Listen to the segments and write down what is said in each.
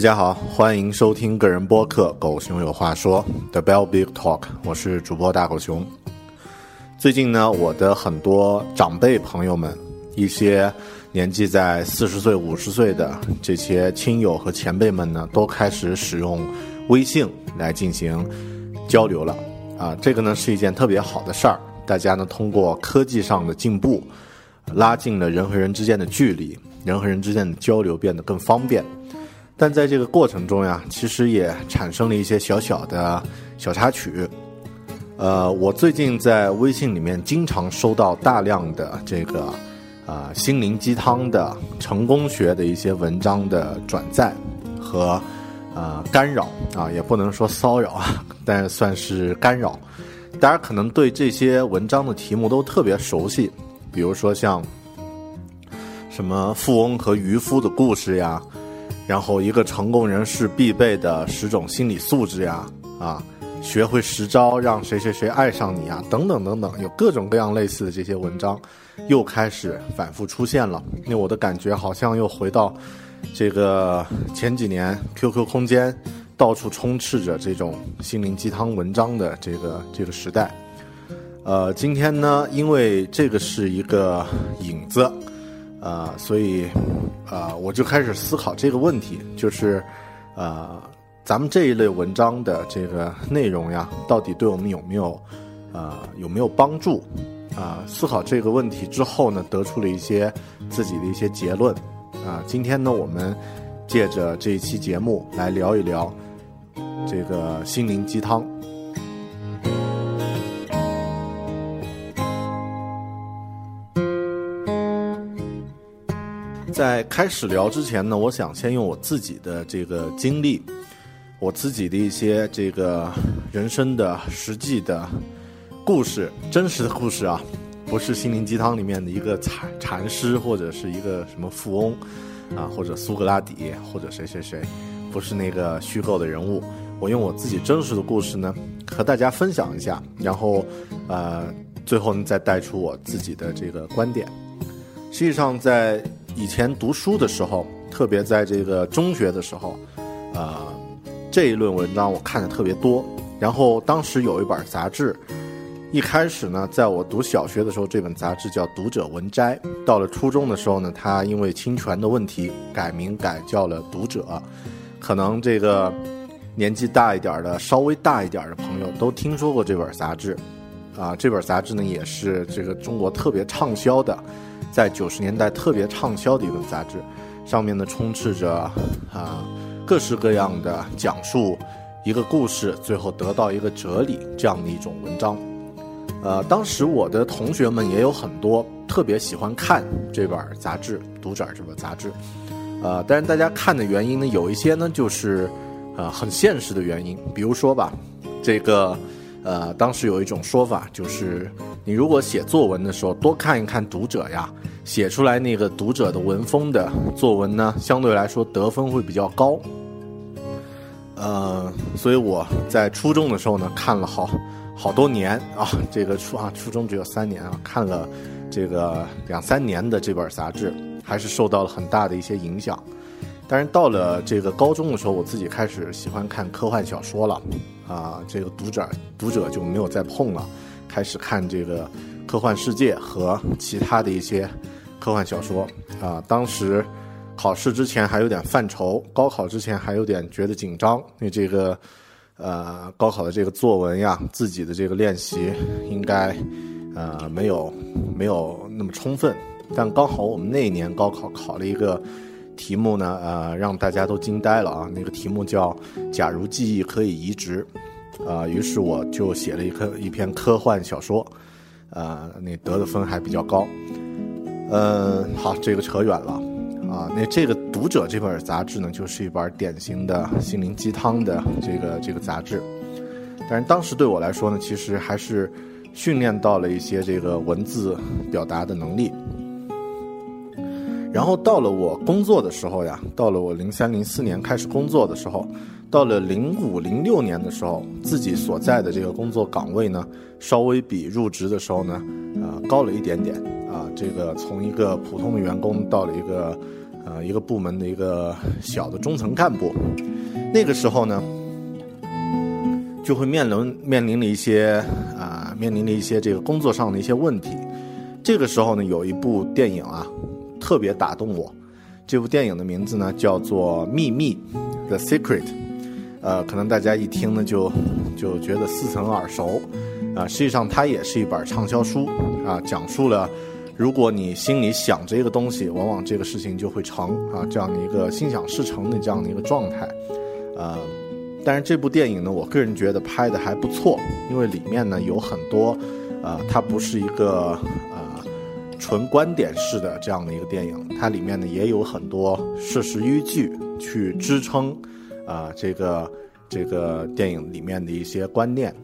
大家好，欢迎收听个人播客《狗熊有话说》The Bell Big Talk，我是主播大狗熊。最近呢，我的很多长辈朋友们，一些年纪在四十岁、五十岁的这些亲友和前辈们呢，都开始使用微信来进行交流了。啊，这个呢是一件特别好的事儿，大家呢通过科技上的进步，拉近了人和人之间的距离，人和人之间的交流变得更方便。但在这个过程中呀，其实也产生了一些小小的小插曲。呃，我最近在微信里面经常收到大量的这个啊心灵鸡汤的成功学的一些文章的转载和呃干扰啊，也不能说骚扰啊，但算是干扰。大家可能对这些文章的题目都特别熟悉，比如说像什么富翁和渔夫的故事呀。然后，一个成功人士必备的十种心理素质呀，啊，学会十招让谁谁谁爱上你啊，等等等等，有各种各样类似的这些文章，又开始反复出现了。那我的感觉好像又回到这个前几年 QQ 空间到处充斥着这种心灵鸡汤文章的这个这个时代。呃，今天呢，因为这个是一个影子。呃，所以，呃，我就开始思考这个问题，就是，呃，咱们这一类文章的这个内容呀，到底对我们有没有，呃，有没有帮助？啊，思考这个问题之后呢，得出了一些自己的一些结论。啊，今天呢，我们借着这一期节目来聊一聊这个心灵鸡汤。在开始聊之前呢，我想先用我自己的这个经历，我自己的一些这个人生的实际的故事，真实的故事啊，不是心灵鸡汤里面的一个禅禅师或者是一个什么富翁啊，或者苏格拉底或者谁谁谁，不是那个虚构的人物。我用我自己真实的故事呢，和大家分享一下，然后呃，最后呢再带出我自己的这个观点。实际上在。以前读书的时候，特别在这个中学的时候，呃，这一论文章我看的特别多。然后当时有一本杂志，一开始呢，在我读小学的时候，这本杂志叫《读者文摘》。到了初中的时候呢，它因为侵权的问题改名改叫了《读者》。可能这个年纪大一点的、稍微大一点的朋友都听说过这本杂志。啊，这本杂志呢，也是这个中国特别畅销的。在九十年代特别畅销的一本杂志，上面呢充斥着啊各式各样的讲述一个故事，最后得到一个哲理这样的一种文章。呃，当时我的同学们也有很多特别喜欢看这本杂志《读者》这本杂志。呃，但是大家看的原因呢，有一些呢就是呃很现实的原因，比如说吧，这个。呃，当时有一种说法，就是你如果写作文的时候多看一看读者呀，写出来那个读者的文风的作文呢，相对来说得分会比较高。呃，所以我在初中的时候呢，看了好好多年啊，这个初啊初中只有三年啊，看了这个两三年的这本杂志，还是受到了很大的一些影响。但是到了这个高中的时候，我自己开始喜欢看科幻小说了，啊，这个读者读者就没有再碰了，开始看这个科幻世界和其他的一些科幻小说啊，当时。考试之前还有点犯愁，高考之前还有点觉得紧张，因为这个，呃，高考的这个作文呀，自己的这个练习应该，呃，没有没有那么充分。但刚好我们那一年高考考了一个题目呢，呃，让大家都惊呆了啊！那个题目叫“假如记忆可以移植”，啊，于是我就写了一科一篇科幻小说，呃，那得的分还比较高。嗯，好，这个扯远了。啊，那这个《读者》这本杂志呢，就是一本典型的心灵鸡汤的这个这个杂志。但是当时对我来说呢，其实还是训练到了一些这个文字表达的能力。然后到了我工作的时候呀，到了我零三零四年开始工作的时候，到了零五零六年的时候，自己所在的这个工作岗位呢，稍微比入职的时候呢，呃，高了一点点啊。这个从一个普通的员工到了一个。呃，一个部门的一个小的中层干部，那个时候呢，就会面临面临了一些啊，面临了一些这个工作上的一些问题。这个时候呢，有一部电影啊，特别打动我。这部电影的名字呢，叫做《秘密》（The Secret）。呃，可能大家一听呢，就就觉得似曾耳熟啊。实际上，它也是一本畅销书啊，讲述了。如果你心里想着一个东西，往往这个事情就会成啊，这样的一个心想事成的这样的一个状态，呃，但是这部电影呢，我个人觉得拍的还不错，因为里面呢有很多，呃，它不是一个呃纯观点式的这样的一个电影，它里面呢也有很多事实依据去支撑，啊，这个这个电影里面的一些观念。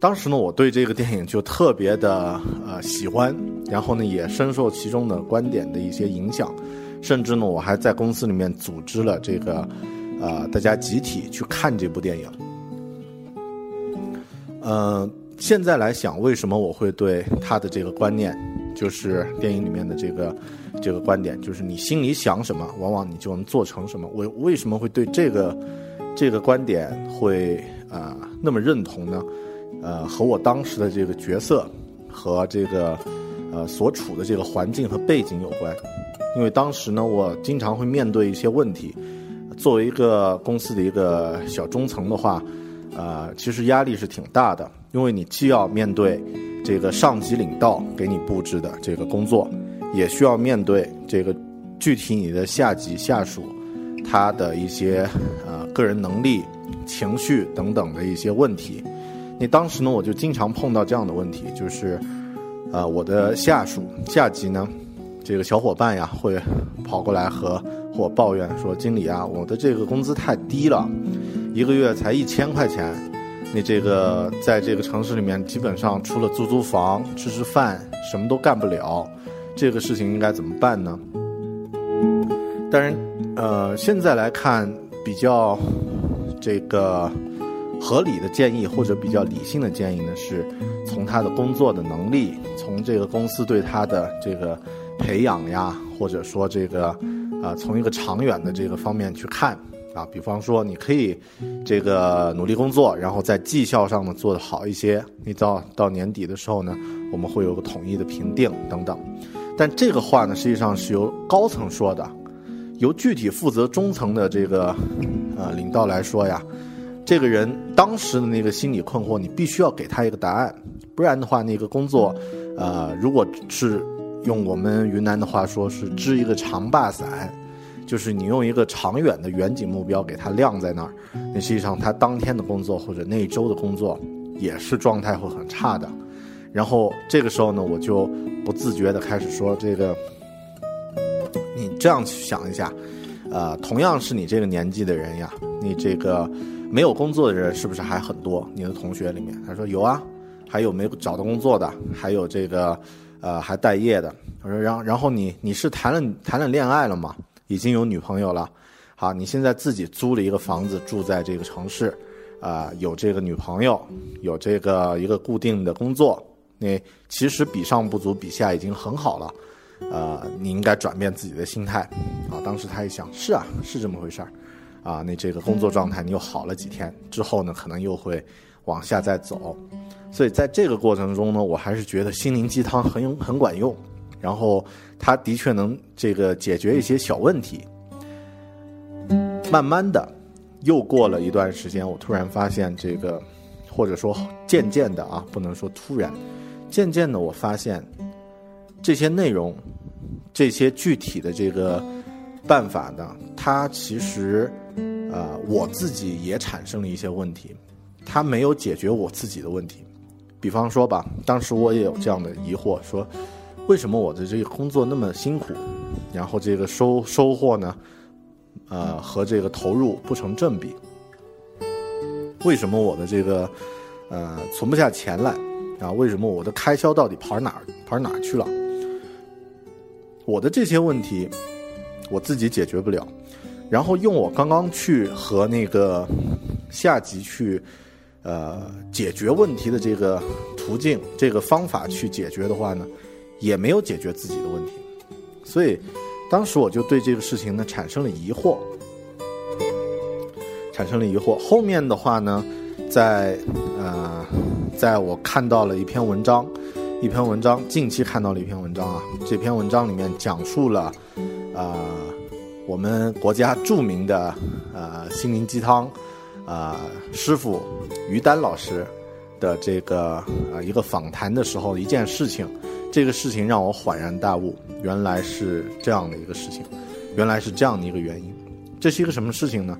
当时呢，我对这个电影就特别的呃喜欢，然后呢也深受其中的观点的一些影响，甚至呢我还在公司里面组织了这个，呃大家集体去看这部电影。嗯，现在来想，为什么我会对他的这个观念，就是电影里面的这个这个观点，就是你心里想什么，往往你就能做成什么。我为什么会对这个这个观点会啊那么认同呢？呃，和我当时的这个角色和这个呃所处的这个环境和背景有关，因为当时呢，我经常会面对一些问题。作为一个公司的一个小中层的话，呃，其实压力是挺大的，因为你既要面对这个上级领导给你布置的这个工作，也需要面对这个具体你的下级下属他的一些呃个人能力、情绪等等的一些问题。你当时呢，我就经常碰到这样的问题，就是，呃，我的下属下级呢，这个小伙伴呀，会跑过来和我抱怨说：“经理啊，我的这个工资太低了，一个月才一千块钱，你这个在这个城市里面，基本上除了租租房、吃吃饭，什么都干不了，这个事情应该怎么办呢？”当然，呃，现在来看比较这个。合理的建议或者比较理性的建议呢，是从他的工作的能力，从这个公司对他的这个培养呀，或者说这个啊，从一个长远的这个方面去看啊，比方说你可以这个努力工作，然后在绩效上呢做得好一些，你到到年底的时候呢，我们会有个统一的评定等等。但这个话呢，实际上是由高层说的，由具体负责中层的这个呃领导来说呀。这个人当时的那个心理困惑，你必须要给他一个答案，不然的话，那个工作，呃，如果是用我们云南的话说，是支一个长把伞，就是你用一个长远的远景目标给他亮在那儿，那实际上他当天的工作或者那一周的工作也是状态会很差的。然后这个时候呢，我就不自觉的开始说这个，你这样去想一下，呃，同样是你这个年纪的人呀，你这个。没有工作的人是不是还很多？你的同学里面，他说有啊，还有没找到工作的，还有这个，呃，还待业的。我说，然然后你你是谈了谈了恋爱了吗？已经有女朋友了，好，你现在自己租了一个房子住在这个城市，啊、有这个女朋友，有这个一个固定的工作，那其实比上不足，比下已经很好了。呃，你应该转变自己的心态啊。当时他一想，是啊，是这么回事儿啊。那这个工作状态你又好了几天之后呢，可能又会往下再走。所以在这个过程中呢，我还是觉得心灵鸡汤很有很管用，然后它的确能这个解决一些小问题。慢慢的，又过了一段时间，我突然发现这个，或者说渐渐的啊，不能说突然，渐渐的我发现这些内容，这些具体的这个办法呢，它其实呃我自己也产生了一些问题，它没有解决我自己的问题。比方说吧，当时我也有这样的疑惑，说为什么我的这个工作那么辛苦，然后这个收收获呢，呃和这个投入不成正比？为什么我的这个呃存不下钱来啊？为什么我的开销到底跑哪儿跑哪儿去了？我的这些问题我自己解决不了，然后用我刚刚去和那个下级去呃解决问题的这个途径、这个方法去解决的话呢，也没有解决自己的问题，所以当时我就对这个事情呢产生了疑惑，产生了疑惑。后面的话呢，在呃，在我看到了一篇文章。一篇文章，近期看到了一篇文章啊。这篇文章里面讲述了，啊、我们国家著名的呃心灵鸡汤，啊师傅于丹老师的这个呃一个访谈的时候一件事情。这个事情让我恍然大悟，原来是这样的一个事情，原来是这样的一个原因。这是一个什么事情呢？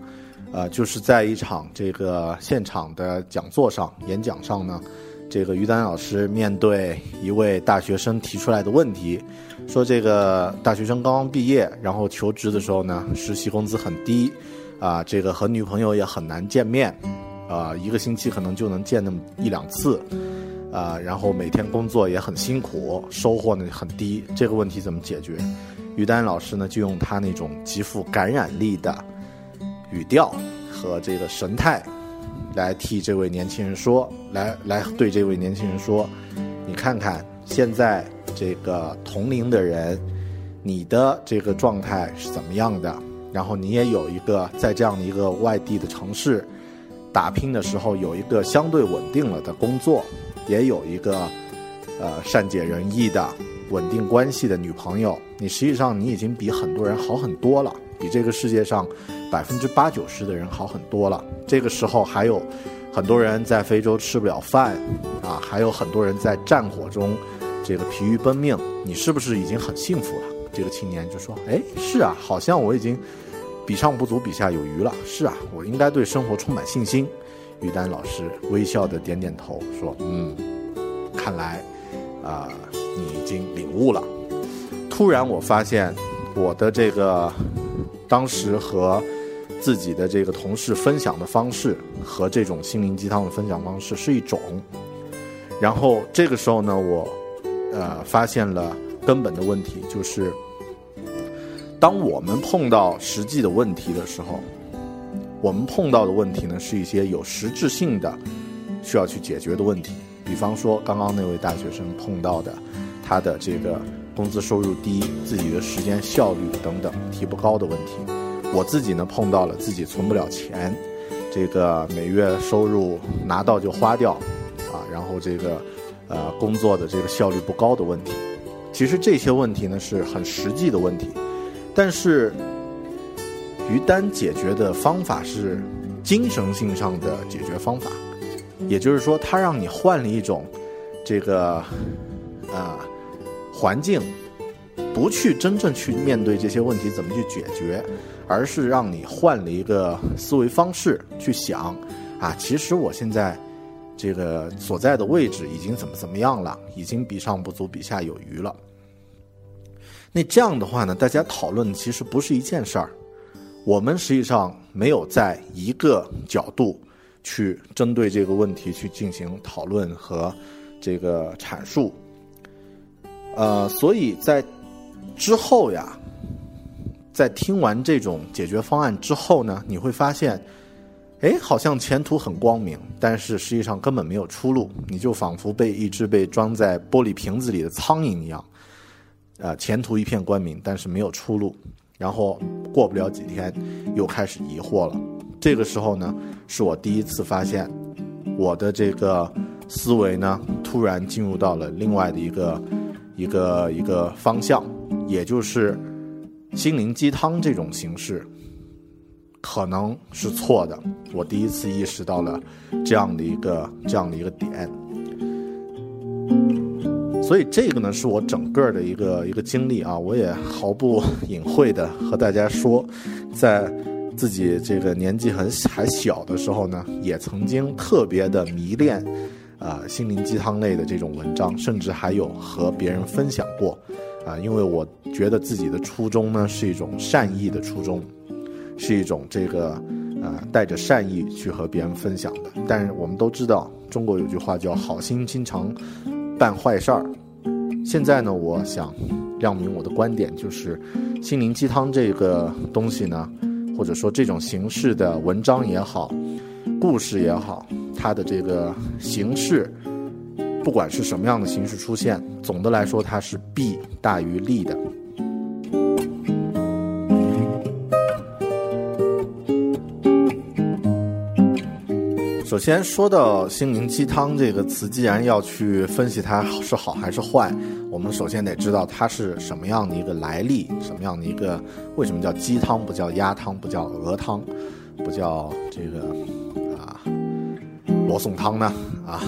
呃，就是在一场这个现场的讲座上、演讲上呢。这个于丹老师面对一位大学生提出来的问题，说这个大学生刚刚毕业，然后求职的时候呢，实习工资很低，啊，这个和女朋友也很难见面，啊，一个星期可能就能见那么一两次，啊，然后每天工作也很辛苦，收获呢很低，这个问题怎么解决？于丹老师呢就用他那种极富感染力的语调和这个神态。来替这位年轻人说，来来对这位年轻人说，你看看现在这个同龄的人，你的这个状态是怎么样的？然后你也有一个在这样的一个外地的城市打拼的时候，有一个相对稳定了的工作，也有一个呃善解人意的稳定关系的女朋友。你实际上你已经比很多人好很多了，比这个世界上。百分之八九十的人好很多了。这个时候还有很多人在非洲吃不了饭，啊，还有很多人在战火中这个疲于奔命。你是不是已经很幸福了？这个青年就说：“哎，是啊，好像我已经比上不足，比下有余了。是啊，我应该对生活充满信心。”于丹老师微笑的点点头，说：“嗯，看来啊、你已经领悟了。”突然，我发现我的这个当时和自己的这个同事分享的方式和这种心灵鸡汤的分享方式是一种，然后这个时候呢，我呃发现了根本的问题，就是当我们碰到实际的问题的时候，我们碰到的问题呢是一些有实质性的需要去解决的问题，比方说刚刚那位大学生碰到的他的这个工资收入低、自己的时间效率等等提不高的问题。我自己呢碰到了自己存不了钱，这个每月收入拿到就花掉，啊，然后这个呃工作的这个效率不高的问题。其实这些问题呢是很实际的问题，但是于丹解决的方法是精神性上的解决方法，也就是说，他让你换了一种这个啊、环境。不去真正去面对这些问题怎么去解决，而是让你换了一个思维方式去想，啊，其实我现在这个所在的位置已经怎么怎么样了，已经比上不足，比下有余了。那这样的话呢，大家讨论其实不是一件事儿，我们实际上没有在一个角度去针对这个问题去进行讨论和这个阐述，呃，所以在。之后呀，在听完这种解决方案之后呢，你会发现，哎，好像前途很光明，但是实际上根本没有出路。你就仿佛被一只被装在玻璃瓶子里的苍蝇一样，呃，前途一片光明，但是没有出路。然后过不了几天，又开始疑惑了。这个时候呢，是我第一次发现，我的这个思维呢，突然进入到了另外的一个一个一个方向，也就是心灵鸡汤这种形式可能是错的。我第一次意识到了这样的一个这样的一个点。所以这个呢，是我整个的一个一个经历啊，我也毫不 隐晦的和大家说，在自己这个年纪很还小的时候呢，也曾经特别的迷恋啊心灵鸡汤类的这种文章，甚至还有和别人分享过啊，因为我觉得自己的初衷呢是一种善意的初衷，是一种这个呃带着善意去和别人分享的。但是我们都知道，中国有句话叫“好心经常办坏事儿”。现在呢，我想亮明我的观点，就是心灵鸡汤这个东西呢，或者说这种形式的文章也好，故事也好，它的这个形式，不管是什么样的形式出现，总的来说它是弊大于利的。首先说到心灵鸡汤这个词，既然要去分析它是好还是坏，我们首先得知道它是什么样的一个来历，什么样的一个为什么叫鸡汤不叫鸭汤不叫鹅汤，不叫这个啊罗宋汤呢？啊，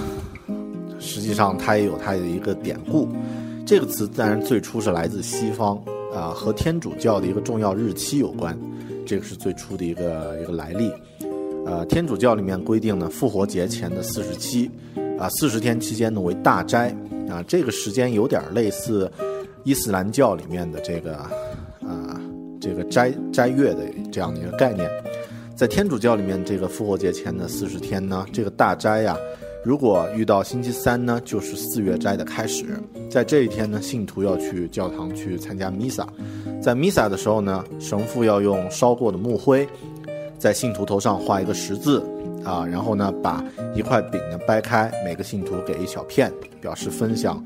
实际上它也有它的一个典故。这个词当然最初是来自西方啊，和天主教的一个重要日期有关，这个是最初的一个一个来历。呃，天主教里面规定呢，复活节前的四十七，啊，四十天期间呢为大斋，啊，这个时间有点类似伊斯兰教里面的这个，啊，这个斋斋月的这样的一个概念。在天主教里面，这个复活节前的四十天呢，这个大斋呀，如果遇到星期三呢，就是四月斋的开始。在这一天呢，信徒要去教堂去参加弥撒，在弥撒的时候呢，神父要用烧过的木灰。在信徒头上画一个十字，啊，然后呢，把一块饼呢掰开，每个信徒给一小片，表示分享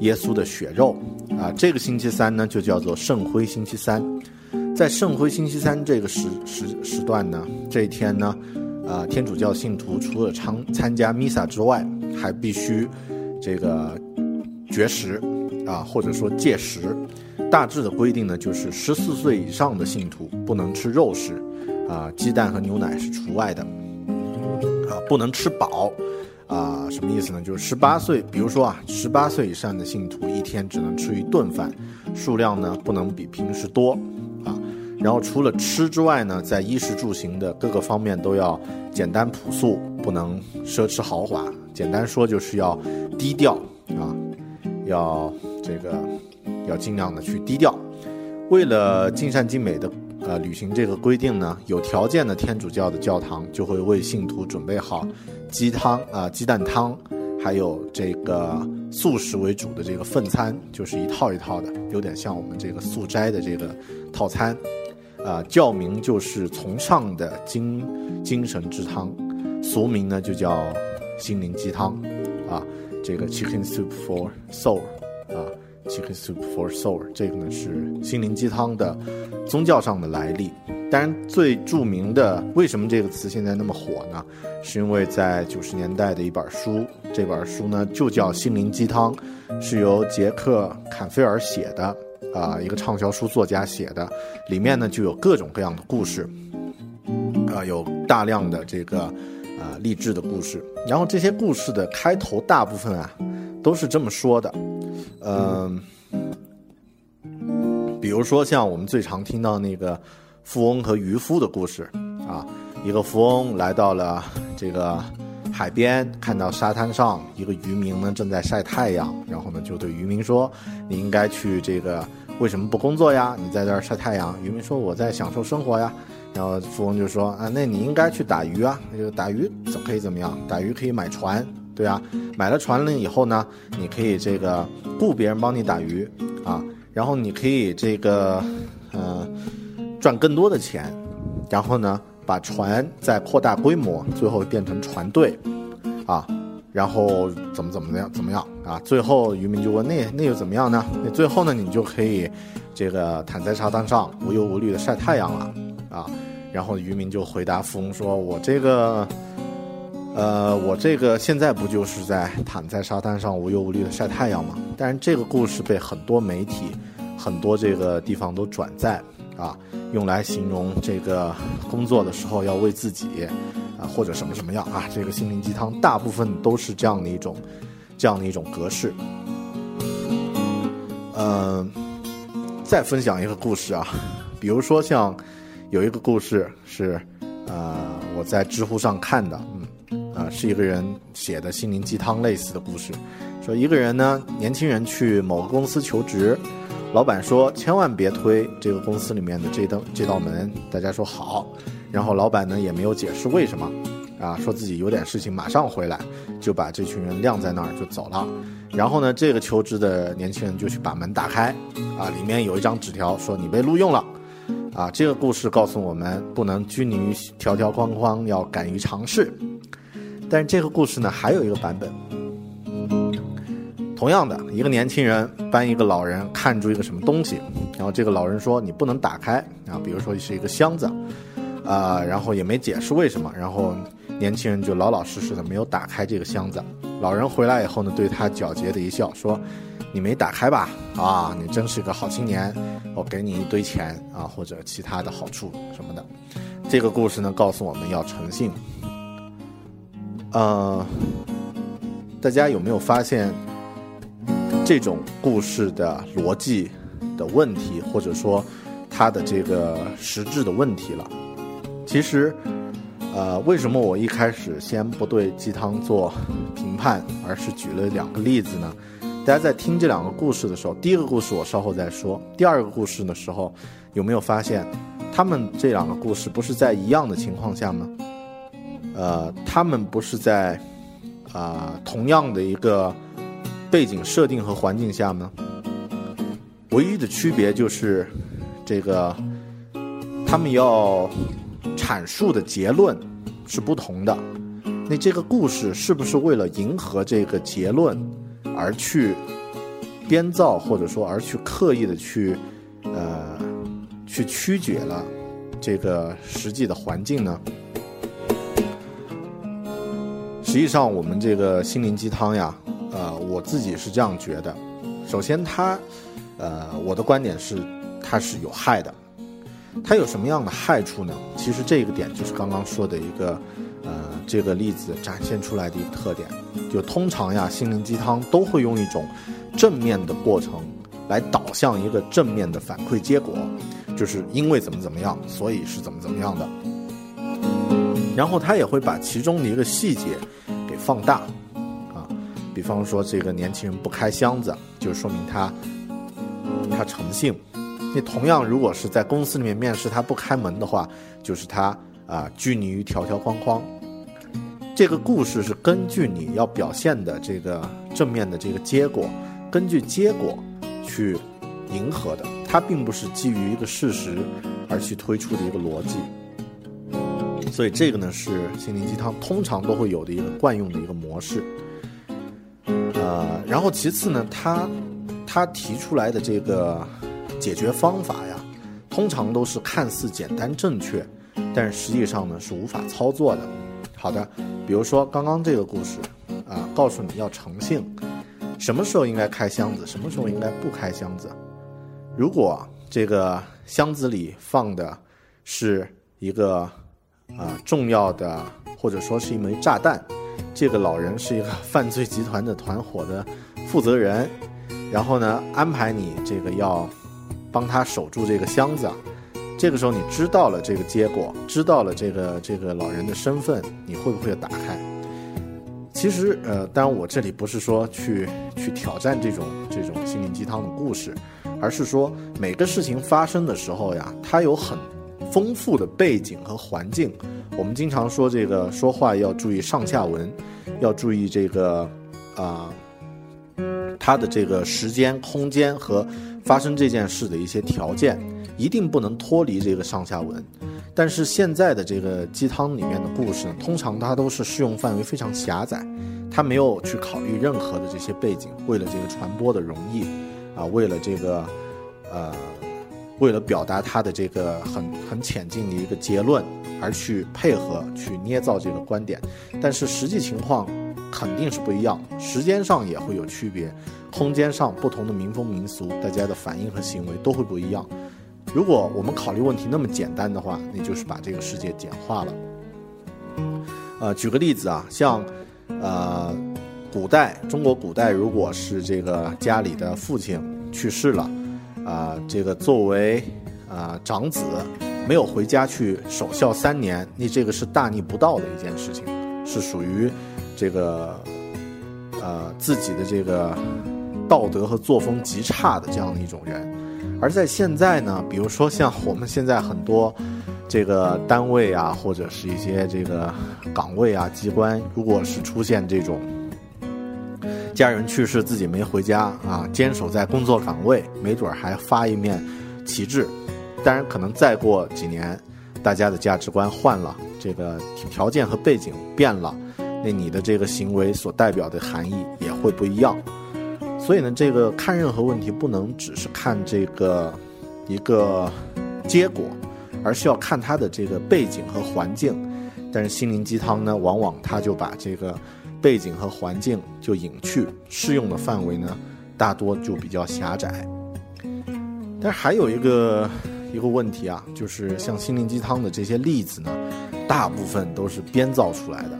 耶稣的血肉，啊，这个星期三呢就叫做圣灰星期三，在圣灰星期三这个时时时段呢，这一天呢，啊，天主教信徒除了参参加弥撒之外，还必须这个绝食，啊，或者说戒食，大致的规定呢就是十四岁以上的信徒不能吃肉食。啊，鸡蛋和牛奶是除外的，啊，不能吃饱，啊，什么意思呢？就是十八岁，比如说啊，十八岁以上的信徒一天只能吃一顿饭，数量呢不能比平时多，啊，然后除了吃之外呢，在衣食住行的各个方面都要简单朴素，不能奢侈豪华。简单说就是要低调啊，要这个要尽量的去低调，为了尽善尽美的。呃，履行这个规定呢，有条件的天主教的教堂就会为信徒准备好鸡汤啊、鸡蛋汤，还有这个素食为主的这个份餐，就是一套一套的，有点像我们这个素斋的这个套餐。啊，教名就是从上的精精神之汤，俗名呢就叫心灵鸡汤。啊，这个 Chicken Soup for Soul，啊。Chicken soup for soul，这个呢是心灵鸡汤的宗教上的来历。当然，最著名的为什么这个词现在那么火呢？是因为在九十年代的一本书，这本书呢就叫《心灵鸡汤》，是由杰克·坎菲尔写的，啊，一个畅销书作家写的，里面呢就有各种各样的故事，啊，有大量的这个啊励志的故事。然后这些故事的开头大部分啊都是这么说的。嗯，比如说像我们最常听到那个富翁和渔夫的故事啊，一个富翁来到了这个海边，看到沙滩上一个渔民呢正在晒太阳，然后呢就对渔民说：“你应该去这个为什么不工作呀？你在这儿晒太阳。”渔民说：“我在享受生活呀。”然后富翁就说：“啊，那你应该去打鱼啊，那就打鱼怎可以怎么样？打鱼可以买船。”对啊，买了船了以后呢，你可以这个雇别人帮你打鱼啊，然后你可以这个，呃，赚更多的钱，然后呢，把船再扩大规模，最后变成船队，啊，然后怎么怎么样怎么样啊？最后渔民就问：那那又怎么样呢？那最后呢，你就可以这个躺在沙滩上无忧无虑的晒太阳了啊。然后渔民就回答富翁说：“我这个，呃，我这个现在不就是在躺在沙滩上无忧无虑的晒太阳吗？”但是这个故事被很多媒体、很多这个地方都转载。啊，用来形容这个工作的时候要为自己，啊或者什么什么样啊，这个心灵鸡汤大部分都是这样的一种，这样的一种格式。嗯，再分享一个故事啊，比如说像有一个故事是，呃，我在知乎上看的，啊是一个人写的心灵鸡汤类似的故事，说一个人呢，年轻人去某个公司求职。老板说：“千万别推这个公司里面的这道这道门。”大家说好。然后老板呢也没有解释为什么，啊，说自己有点事情，马上回来，就把这群人晾在那儿就走了。然后呢，这个求职的年轻人就去把门打开，啊，里面有一张纸条说：“你被录用了。”啊，这个故事告诉我们，不能拘泥于条条框框，要敢于尝试。但是这个故事呢，还有一个版本。同样的一个年轻人帮一个老人看住一个什么东西，然后这个老人说你不能打开啊，比如说是一个箱子，啊，然后也没解释为什么，然后年轻人就老老实实的没有打开这个箱子。老人回来以后呢，对他皎洁的一笑说：“你没打开吧？啊，你真是个好青年，我给你一堆钱啊，或者其他的好处什么的。”这个故事呢，告诉我们要诚信。呃，大家有没有发现？这种故事的逻辑的问题，或者说它的这个实质的问题了。其实，呃，为什么我一开始先不对鸡汤做评判，而是举了两个例子呢？大家在听这两个故事的时候，第一个故事我稍后再说。第二个故事的时候，有没有发现，他们这两个故事不是在一样的情况下吗？呃，他们不是在啊同样的一个。背景设定和环境下呢，唯一的区别就是，这个他们要阐述的结论是不同的。那这个故事是不是为了迎合这个结论而去编造，或者说而去刻意的去呃去曲解了这个实际的环境呢？实际上，我们这个心灵鸡汤呀。呃，我自己是这样觉得。首先，它，呃，我的观点是，它是有害的。它有什么样的害处呢？其实这个点就是刚刚说的一个，呃，这个例子展现出来的一个特点。就通常呀，心灵鸡汤都会用一种正面的过程来导向一个正面的反馈结果，就是因为怎么怎么样，所以是怎么怎么样的。然后他也会把其中的一个细节给放大。啊比方说，这个年轻人不开箱子，就说明他他诚信。那同样，如果是在公司里面面试，他不开门的话，就是他啊拘泥于条条框框。这个故事是根据你要表现的这个正面的这个结果，根据结果去迎合的，它并不是基于一个事实而去推出的一个逻辑。所以这个呢，是心灵鸡汤通常都会有的一个惯用的一个模式。呃，然后其次呢，他他提出来的这个解决方法呀，通常都是看似简单正确，但是实际上呢是无法操作的。好的，比如说刚刚这个故事啊，告诉你要诚信，什么时候应该开箱子，什么时候应该不开箱子。如果这个箱子里放的是一个啊重要的，或者说是一枚炸弹。这个老人是一个 犯罪集团的团伙的负责人，然后呢，安排你这个要帮他守住这个箱子。这个时候你知道了这个结果，知道了这个这个老人的身份，你会不会打开？其实，呃，当然我这里不是说去去挑战这种这种心灵鸡汤的故事，而是说每个事情发生的时候呀，它有很丰富的背景和环境。我们经常说这个说话要注意上下文，要注意这个啊它的这个时间、空间和发生这件事的一些条件，一定不能脱离这个上下文。但是现在的这个鸡汤里面的故事呢，通常它都是适用范围非常狭窄，它没有去考虑任何的这些背景，为了这个传播的容易，啊，为了这个，呃，为了表达他的这个很很浅近的一个结论，而去配合去捏造这个观点，但是实际情况肯定是不一样，时间上也会有区别，空间上不同的民风民俗，大家的反应和行为都会不一样。如果我们考虑问题那么简单的话，那就是把这个世界简化了。呃，举个例子啊，像，呃，古代中国古代，如果是这个家里的父亲去世了，啊，这个作为啊长子没有回家去守孝三年，你这个是大逆不道的一件事情，是属于这个呃自己的这个道德和作风极差的这样的一种人。而在现在呢，比如说像我们现在很多这个单位啊，或者是一些这个岗位啊、机关，如果是出现这种家人去世自己没回家啊，坚守在工作岗位，没准还发一面旗帜。当然，可能再过几年，大家的价值观换了，这个条件和背景变了，那你的这个行为所代表的含义也会不一样。所以呢，这个看任何问题不能只是看这个一个结果，而是要看它的这个背景和环境。但是心灵鸡汤呢，往往它就把这个背景和环境就隐去，适用的范围呢，大多就比较狭窄。但是还有一个一个问题啊，就是像心灵鸡汤的这些例子呢，大部分都是编造出来的，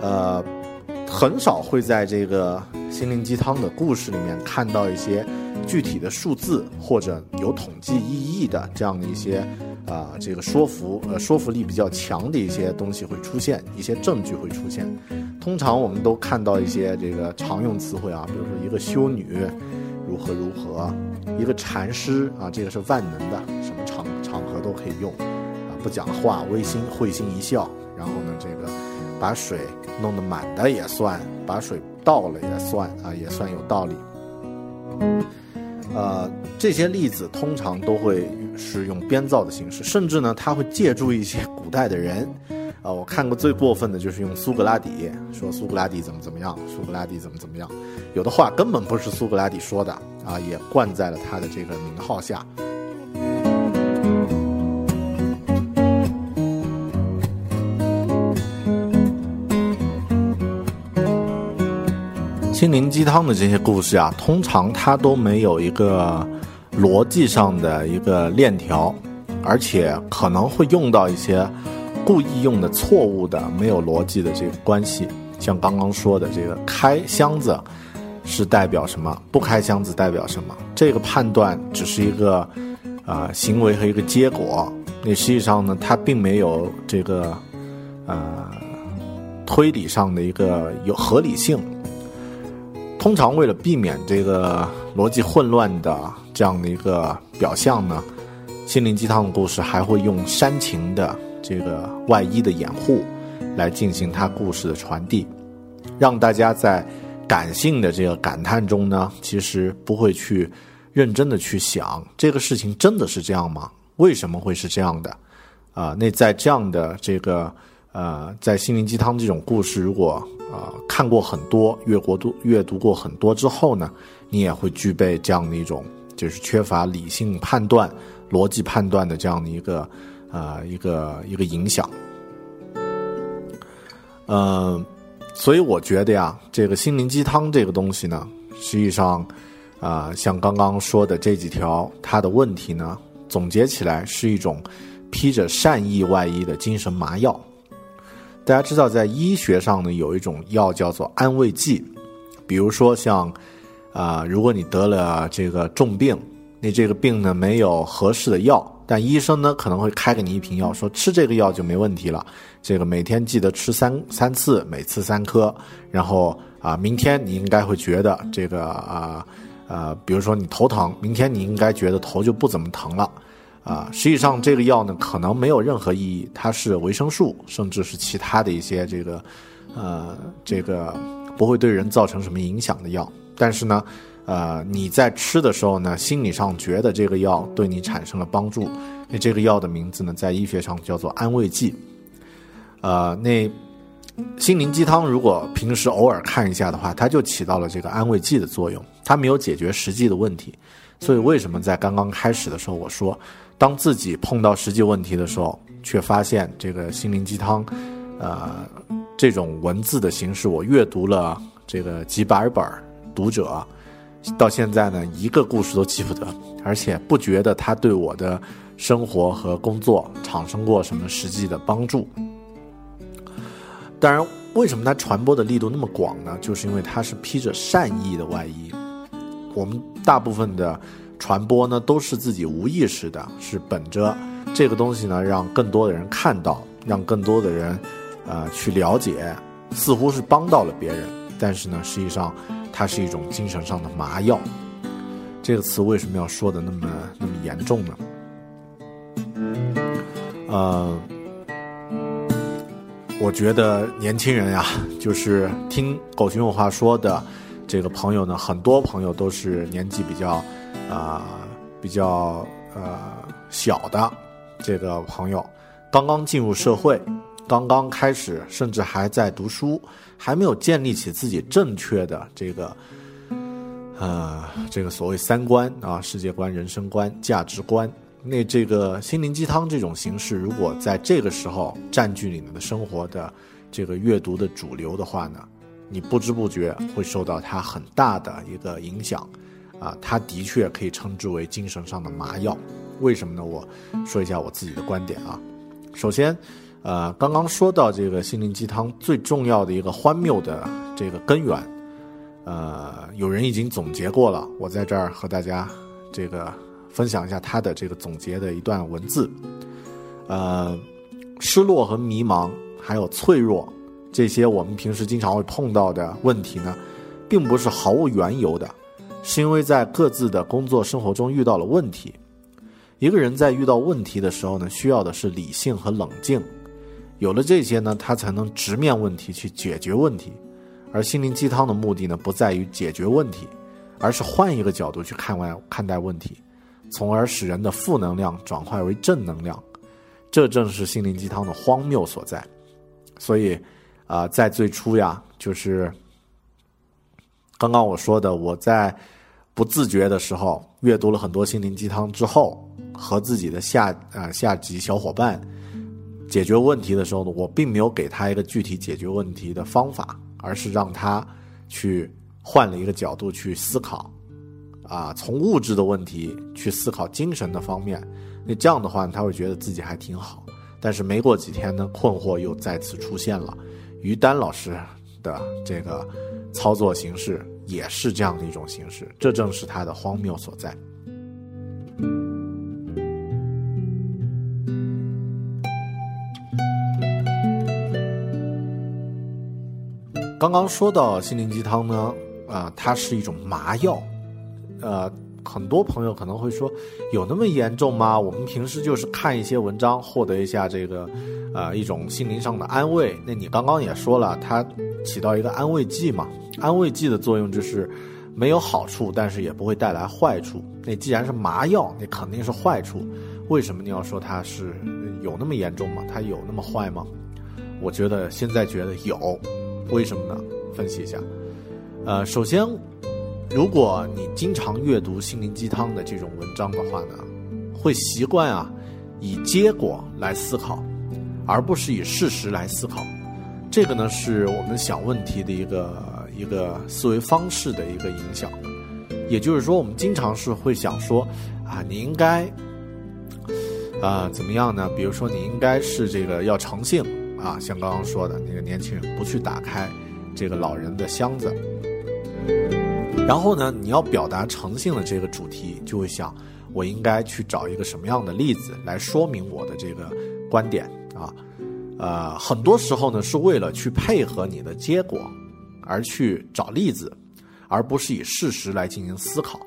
呃，很少会在这个。心灵鸡汤的故事里面看到一些具体的数字或者有统计意义的这样的一些啊，这个说服呃说服力比较强的一些东西会出现，一些证据会出现。通常我们都看到一些这个常用词汇啊，比如说一个修女如何如何，一个禅师啊，这个是万能的，什么场场合都可以用啊，不讲话微心会心一笑，然后呢这个把水弄得满的也算，把水。倒了也算啊，也算有道理。呃，这些例子通常都会是用编造的形式，甚至呢，他会借助一些古代的人。啊，我看过最过分的就是用苏格拉底说苏格拉底怎么怎么样，苏格拉底怎么怎么样，有的话根本不是苏格拉底说的啊，也冠在了他的这个名号下。心灵鸡汤的这些故事啊，通常它都没有一个逻辑上的一个链条，而且可能会用到一些故意用的错误的、没有逻辑的这个关系。像刚刚说的，这个开箱子是代表什么，不开箱子代表什么，这个判断只是一个啊行为和一个结果。那实际上呢，它并没有这个呃推理上的一个有合理性。通常为了避免这个逻辑混乱的这样的一个表象呢，心灵鸡汤的故事还会用煽情的这个外衣的掩护来进行它故事的传递，让大家在感性的这个感叹中呢，其实不会去认真的去想这个事情真的是这样吗？为什么会是这样的？啊，那在这样的这个呃，在心灵鸡汤这种故事，如果啊，看过很多，阅过读阅读过很多之后呢，你也会具备这样的一种，就是缺乏理性判断、逻辑判断的这样的一个，呃，一个一个影响。嗯，所以我觉得呀，这个心灵鸡汤这个东西呢，实际上，啊，像刚刚说的这几条，它的问题呢，总结起来是一种披着善意外衣的精神麻药。大家知道，在医学上呢，有一种药叫做安慰剂，比如说像，啊，如果你得了这个重病，你这个病呢没有合适的药，但医生呢可能会开给你一瓶药，说吃这个药就没问题了，这个每天记得吃三三次，每次三颗，然后啊，明天你应该会觉得这个啊，呃，比如说你头疼，明天你应该觉得头就不怎么疼了。啊，实际上这个药呢，可能没有任何意义，它是维生素，甚至是其他的一些这个，呃，这个不会对人造成什么影响的药。但是呢，呃，你在吃的时候呢，心理上觉得这个药对你产生了帮助，那这个药的名字呢，在医学上叫做安慰剂。呃，那心灵鸡汤如果平时偶尔看一下的话，它就起到了这个安慰剂的作用，它没有解决实际的问题。所以为什么在刚刚开始的时候我说，当自己碰到实际问题的时候，却发现这个心灵鸡汤，呃，这种文字的形式，我阅读了这个几百本读者，到现在呢，一个故事都记不得，而且不觉得它对我的生活和工作产生过什么实际的帮助。当然，为什么它传播的力度那么广呢？就是因为它是披着善意的外衣。我们大部分的传播呢，都是自己无意识的，是本着这个东西呢，让更多的人看到，让更多的人，呃，去了解，似乎是帮到了别人，但是呢，实际上它是一种精神上的麻药。这个词为什么要说的那么那么严重呢？呃，我觉得年轻人呀，就是听狗熊有话说的。这个朋友呢，很多朋友都是年纪比较，啊，比较呃小的这个朋友，刚刚进入社会，刚刚开始，甚至还在读书，还没有建立起自己正确的这个，呃，这个所谓三观啊，世界观、人生观、价值观。那这个心灵鸡汤这种形式，如果在这个时候占据你们的生活的这个阅读的主流的话呢？你不知不觉会受到它很大的一个影响，啊，它的确可以称之为精神上的麻药。为什么呢？我说一下我自己的观点啊。首先，呃，刚刚说到这个心灵鸡汤最重要的一个荒谬的这个根源，呃，有人已经总结过了，我在这儿和大家这个分享一下他的这个总结的一段文字。呃，失落和迷茫，还有脆弱。这些我们平时经常会碰到的问题呢，并不是毫无缘由的，是因为在各自的工作生活中遇到了问题。一个人在遇到问题的时候呢，需要的是理性和冷静，有了这些呢，他才能直面问题去解决问题。而心灵鸡汤的目的呢，不在于解决问题，而是换一个角度去看外看待问题，从而使人的负能量转化为正能量。这正是心灵鸡汤的荒谬所在。所以。啊，在最初呀，就是刚刚我说的，我在不自觉的时候阅读了很多心灵鸡汤之后，和自己的下啊下级小伙伴解决问题的时候呢，我并没有给他一个具体解决问题的方法，而是让他去换了一个角度去思考，啊，从物质的问题去思考精神的方面，那这样的话他会觉得自己还挺好。但是没过几天呢，困惑又再次出现了。于丹老师的这个操作形式也是这样的一种形式，这正是他的荒谬所在。刚刚说到心灵鸡汤呢，啊，它是一种麻药，呃。很多朋友可能会说，有那么严重吗？我们平时就是看一些文章，获得一下这个，呃，一种心灵上的安慰。那你刚刚也说了，它起到一个安慰剂嘛？安慰剂的作用就是没有好处，但是也不会带来坏处。那既然是麻药，那肯定是坏处。为什么你要说它是有那么严重吗？它有那么坏吗？我觉得现在觉得有，为什么呢？分析一下。呃，首先。如果你经常阅读心灵鸡汤的这种文章的话呢，会习惯啊以结果来思考，而不是以事实来思考。这个呢是我们想问题的一个一个思维方式的一个影响。也就是说，我们经常是会想说啊，你应该啊怎么样呢？比如说，你应该是这个要诚信啊，像刚刚说的那个年轻人不去打开这个老人的箱子。然后呢，你要表达诚信的这个主题，就会想，我应该去找一个什么样的例子来说明我的这个观点啊？呃，很多时候呢，是为了去配合你的结果而去找例子，而不是以事实来进行思考。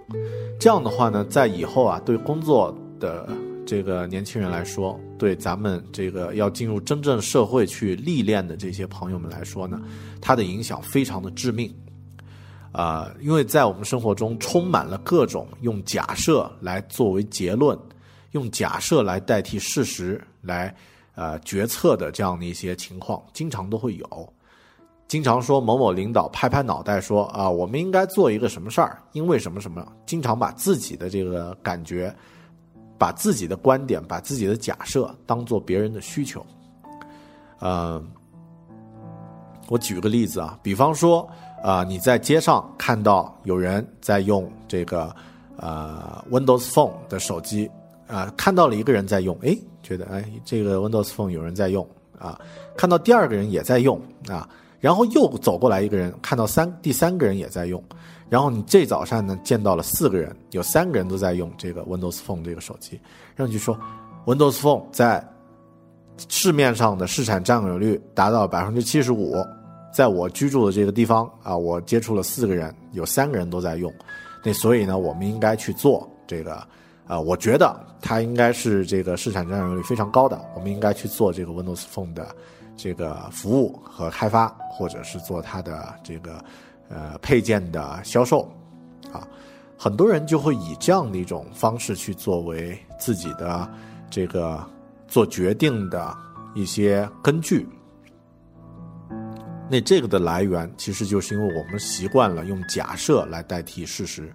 这样的话呢，在以后啊，对工作的这个年轻人来说，对咱们这个要进入真正社会去历练的这些朋友们来说呢，它的影响非常的致命。啊，因为在我们生活中充满了各种用假设来作为结论，用假设来代替事实来呃决策的这样的一些情况，经常都会有。经常说某某领导拍拍脑袋说啊，我们应该做一个什么事儿，因为什么什么，经常把自己的这个感觉，把自己的观点，把自己的假设当做别人的需求。呃，我举个例子啊，比方说。啊，你在街上看到有人在用这个呃 Windows Phone 的手机，啊，看到了一个人在用，哎，觉得哎这个 Windows Phone 有人在用啊，看到第二个人也在用啊，然后又走过来一个人，看到三第三个人也在用，然后你这早上呢见到了四个人，有三个人都在用这个 Windows Phone 这个手机，然后你就说 Windows Phone 在市面上的市场占有率达到百分之七十五。在我居住的这个地方啊，我接触了四个人，有三个人都在用，那所以呢，我们应该去做这个，啊，我觉得它应该是这个市场占有率非常高的，我们应该去做这个 Windows Phone 的这个服务和开发，或者是做它的这个呃配件的销售，啊，很多人就会以这样的一种方式去作为自己的这个做决定的一些根据。那这个的来源其实就是因为我们习惯了用假设来代替事实，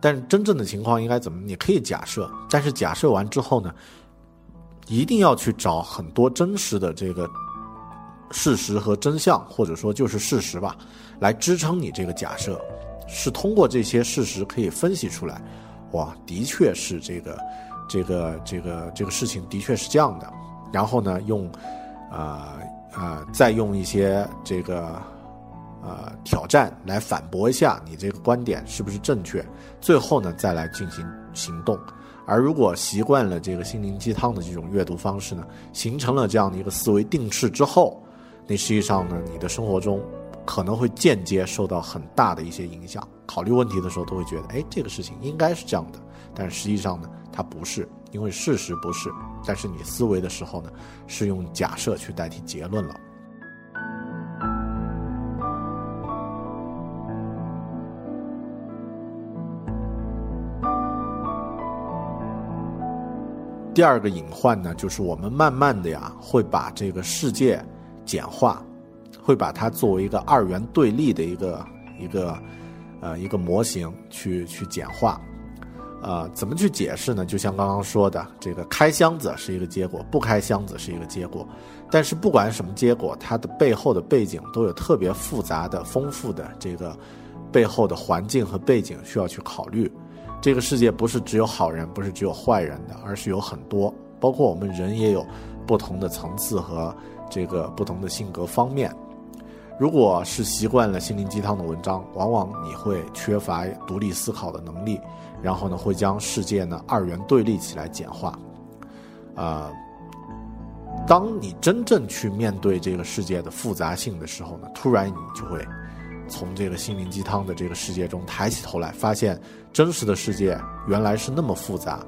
但是真正的情况应该怎么？你可以假设，但是假设完之后呢，一定要去找很多真实的这个事实和真相，或者说就是事实吧，来支撑你这个假设。是通过这些事实可以分析出来，哇，的确是这个这个这个这个事情的确是这样的。然后呢，用啊。啊，再用一些这个呃挑战来反驳一下你这个观点是不是正确？最后呢，再来进行行动。而如果习惯了这个心灵鸡汤的这种阅读方式呢，形成了这样的一个思维定式之后，那实际上呢，你的生活中可能会间接受到很大的一些影响。考虑问题的时候都会觉得，哎，这个事情应该是这样的，但实际上呢，它不是。因为事实不是，但是你思维的时候呢，是用假设去代替结论了。第二个隐患呢，就是我们慢慢的呀，会把这个世界简化，会把它作为一个二元对立的一个一个呃一个模型去去简化。呃，怎么去解释呢？就像刚刚说的，这个开箱子是一个结果，不开箱子是一个结果。但是不管什么结果，它的背后的背景都有特别复杂的、丰富的这个背后的环境和背景需要去考虑。这个世界不是只有好人，不是只有坏人的，而是有很多，包括我们人也有不同的层次和这个不同的性格方面。如果是习惯了心灵鸡汤的文章，往往你会缺乏独立思考的能力。然后呢，会将世界呢二元对立起来简化，啊，当你真正去面对这个世界的复杂性的时候呢，突然你就会从这个心灵鸡汤的这个世界中抬起头来，发现真实的世界原来是那么复杂，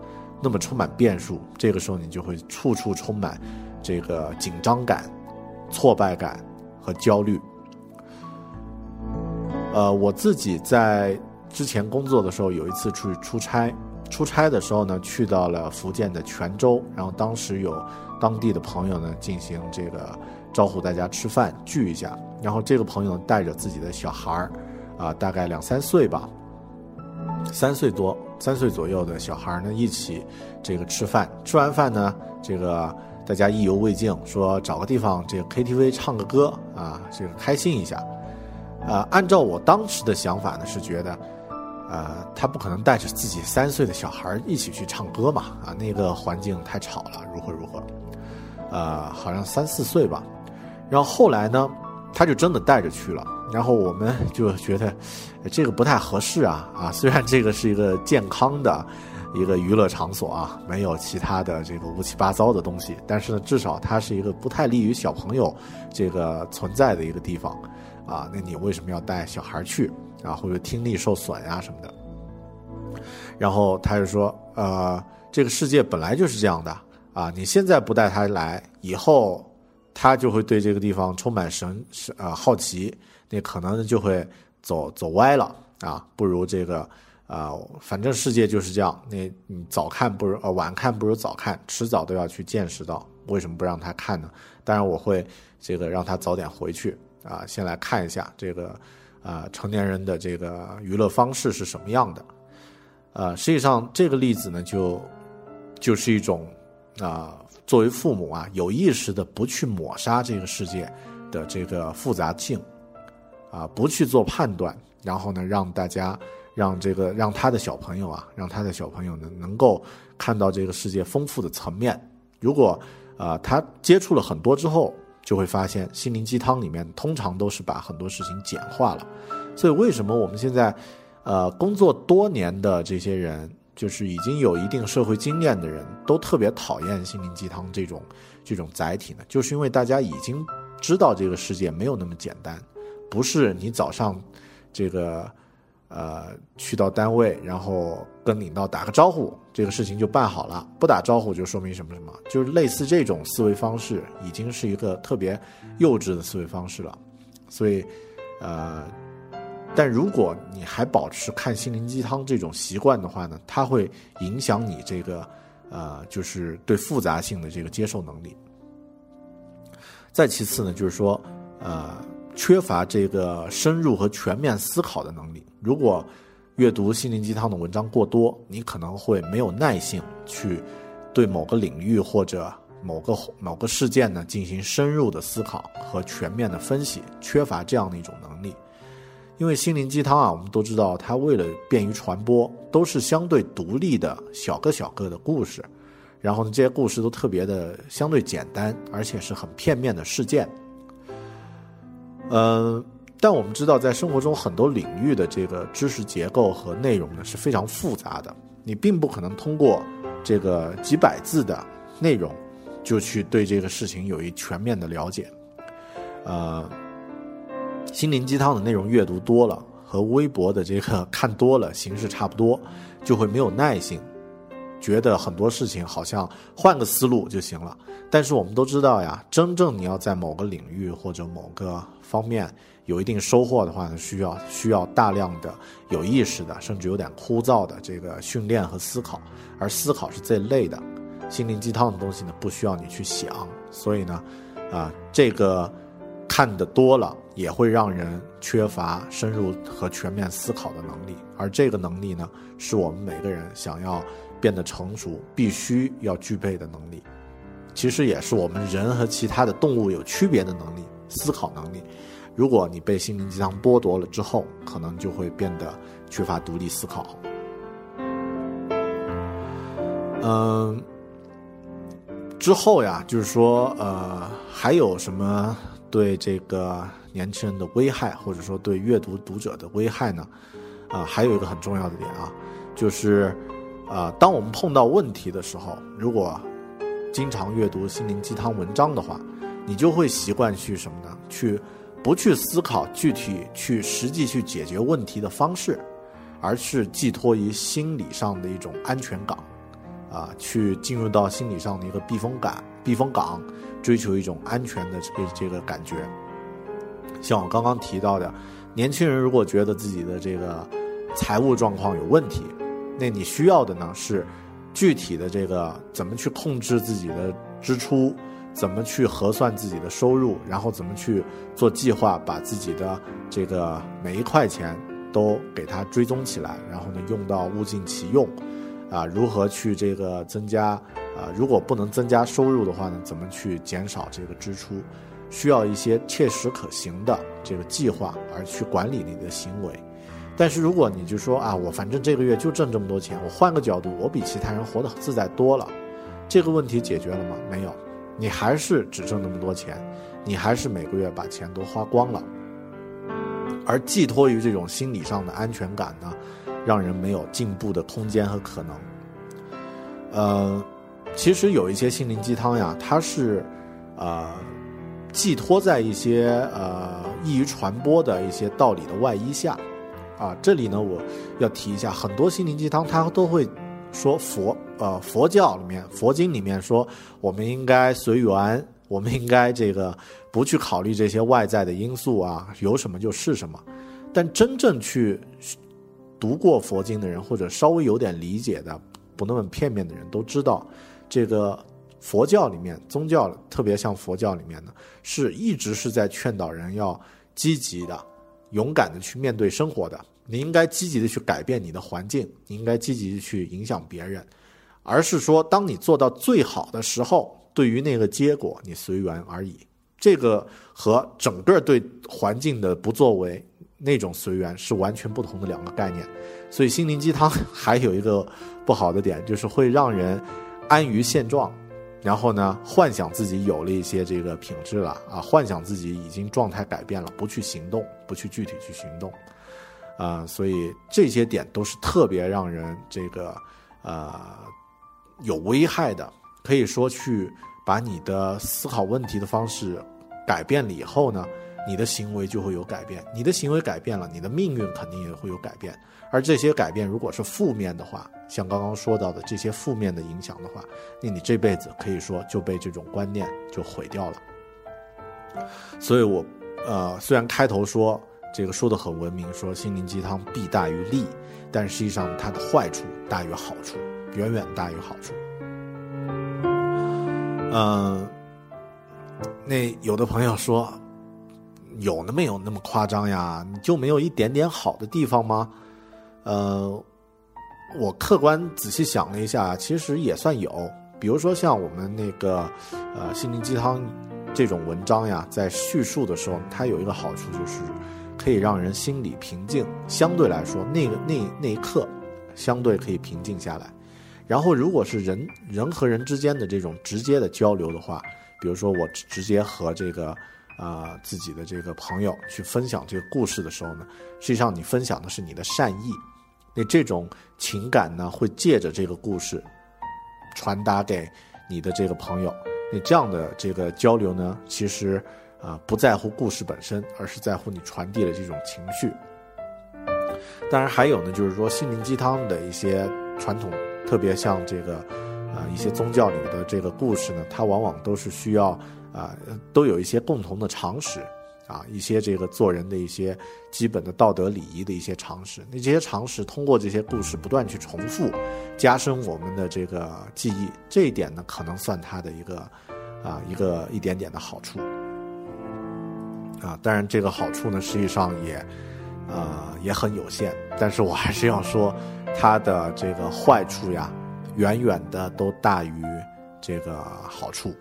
那么充满变数。这个时候你就会处处充满这个紧张感、挫败感和焦虑。呃，我自己在。之前工作的时候，有一次出去出差，出差的时候呢，去到了福建的泉州，然后当时有当地的朋友呢进行这个招呼大家吃饭聚一下，然后这个朋友带着自己的小孩儿，啊，大概两三岁吧，三岁多，三岁左右的小孩呢一起这个吃饭，吃完饭呢，这个大家意犹未尽，说找个地方这个 KTV 唱个歌啊，这个开心一下，啊，按照我当时的想法呢是觉得。呃，他不可能带着自己三岁的小孩一起去唱歌嘛？啊，那个环境太吵了，如何如何？呃，好像三四岁吧。然后后来呢，他就真的带着去了。然后我们 就觉得这个不太合适啊啊！虽然这个是一个健康的一个娱乐场所啊，没有其他的这个乌七八糟的东西，但是呢，至少它是一个不太利于小朋友这个存在的一个地方啊。那你为什么要带小孩去？啊，或者听力受损呀什么的，然后他就说，呃，这个世界本来就是这样的啊，你现在不带他来，以后他就会对这个地方充满神是啊好奇，那可能就会走走歪了啊，不如这个啊，反正世界就是这样，那你早看不如呃晚看不如早看，迟早都要去见识到，为什么不让他看呢？当然我会这个让他早点回去啊，先来看一下这个啊成年人的这个娱乐方式是什么样的。呃，实际上这个例子呢，就就是一种啊，作为父母啊，有意识的不去抹杀这个世界的这个复杂性，啊，不去做判断，然后呢，让大家让这个让他的小朋友啊，让他的小朋友呢，能够看到这个世界丰富的层面。如果啊，他接触了很多之后，就会发现心灵鸡汤里面通常都是把很多事情简化了。所以为什么我们现在？呃，工作多年的这些人，就是已经有一定社会经验的人，都特别讨厌心灵鸡汤这种这种载体呢，就是因为大家已经知道这个世界没有那么简单，不是你早上这个呃去到单位，然后跟领导打个招呼，这个事情就办好了，不打招呼就说明什么什么，就是类似这种思维方式，已经是一个特别幼稚的思维方式了，所以呃。但如果你还保持看心灵鸡汤这种习惯的话呢，它会影响你这个，呃，就是对复杂性的这个接受能力。再其次呢，就是说，呃，缺乏这个深入和全面思考的能力。如果阅读心灵鸡汤的文章过多，你可能会没有耐性去对某个领域或者某个某个事件呢进行深入的思考和全面的分析，缺乏这样的一种能力。因为心灵鸡汤啊，我们都知道，它为了便于传播，都是相对独立的小个小个的故事，然后呢，这些故事都特别的相对简单，而且是很片面的事件。嗯，但我们知道，在生活中很多领域的这个知识结构和内容呢是非常复杂的，你并不可能通过这个几百字的内容就去对这个事情有一全面的了解，呃。心灵鸡汤的内容阅读多了，和微博的这个看多了形式差不多，就会没有耐性，觉得很多事情好像换个思路就行了。但是我们都知道呀，真正你要在某个领域或者某个方面有一定收获的话呢，需要需要大量的有意识的，甚至有点枯燥的这个训练和思考，而思考是最累的。心灵鸡汤的东西呢，不需要你去想，所以呢，啊，这个看的多了。也会让人缺乏深入和全面思考的能力，而这个能力呢，是我们每个人想要变得成熟必须要具备的能力。其实也是我们人和其他的动物有区别的能力——思考能力。如果你被心灵鸡汤剥夺了之后，可能就会变得缺乏独立思考。嗯，之后呀，就是说，呃，还有什么对这个？年轻人的危害，或者说对阅读读者的危害呢？啊，还有一个很重要的点啊，就是，啊，当我们碰到问题的时候，如果经常阅读心灵鸡汤文章的话，你就会习惯去什么呢？去不去思考具体去实际去解决问题的方式，而是寄托于心理上的一种安全感，啊，去进入到心理上的一个避风港，避风港，追求一种安全的这个这个感觉。像我刚刚提到的，年轻人如果觉得自己的这个财务状况有问题，那你需要的呢是具体的这个怎么去控制自己的支出，怎么去核算自己的收入，然后怎么去做计划，把自己的这个每一块钱都给它追踪起来，然后呢用到物尽其用，啊，如何去这个增加啊？如果不能增加收入的话呢，怎么去减少这个支出？需要一些切实可行的这个计划，而去管理你的行为。但是如果你就说啊，我反正这个月就挣这么多钱，我换个角度，我比其他人活得自在多了，这个问题解决了吗？没有，你还是只挣那么多钱，你还是每个月把钱都花光了。而寄托于这种心理上的安全感呢，让人没有进步的空间和可能。呃，其实有一些心灵鸡汤呀，它是，呃。寄托在一些呃易于传播的一些道理的外衣下，啊。这里呢，我要提一下，很多心灵鸡汤它都会说佛呃佛教里面佛经里面说我们应该随缘，我们应该这个不去考虑这些外在的因素啊，有什么就是什么。但真正去读过佛经的人，或者稍微有点理解的，不那么片面的人，都知道这个。佛教里面，宗教特别像佛教里面的，是一直是在劝导人要积极的、勇敢的去面对生活的。你应该积极的去改变你的环境，你应该积极的去影响别人，而是说，当你做到最好的时候，对于那个结果，你随缘而已。这个和整个对环境的不作为那种随缘是完全不同的两个概念。所以，心灵鸡汤还有一个不好的点，就是会让人安于现状。然后呢，幻想自己有了一些这个品质了啊，幻想自己已经状态改变了，不去行动，不去具体去行动，啊，所以这些点都是特别让人这个呃有危害的。可以说，去把你的思考问题的方式改变了以后呢，你的行为就会有改变，你的行为改变了，你的命运肯定也会有改变。而这些改变如果是负面的话，像刚刚说到的这些负面的影响的话，那你这辈子可以说就被这种观念就毁掉了。所以，我呃虽然开头说这个说的很文明，说心灵鸡汤弊大于利，但实际上它的坏处大于好处，远远大于好处。嗯，那有的朋友说，有那么有那么夸张呀？你就没有一点点好的地方吗？呃。我客观仔细想了一下，其实也算有。比如说像我们那个，呃，心灵鸡汤这种文章呀，在叙述的时候，它有一个好处就是，可以让人心里平静。相对来说，那个那那一刻，相对可以平静下来。然后，如果是人人和人之间的这种直接的交流的话，比如说我直接和这个啊自己的这个朋友去分享这个故事的时候呢，实际上你分享的是你的善意。那这种情感呢，会借着这个故事传达给你的这个朋友。那这样的这个交流呢，其实啊不在乎故事本身，而是在乎你传递的这种情绪。当然还有呢，就是说心灵鸡汤的一些传统，特别像这个啊一些宗教里的这个故事呢，它往往都是需要啊都有一些共同的常识。啊，一些这个做人的一些基本的道德礼仪的一些常识，那这些常识通过这些故事不断去重复，加深我们的这个记忆，这一点呢，可能算它的一个啊一个一点点的好处。啊，当然这个好处呢，实际上也呃也很有限，但是我还是要说，它的这个坏处呀，远远的都大于这个好处。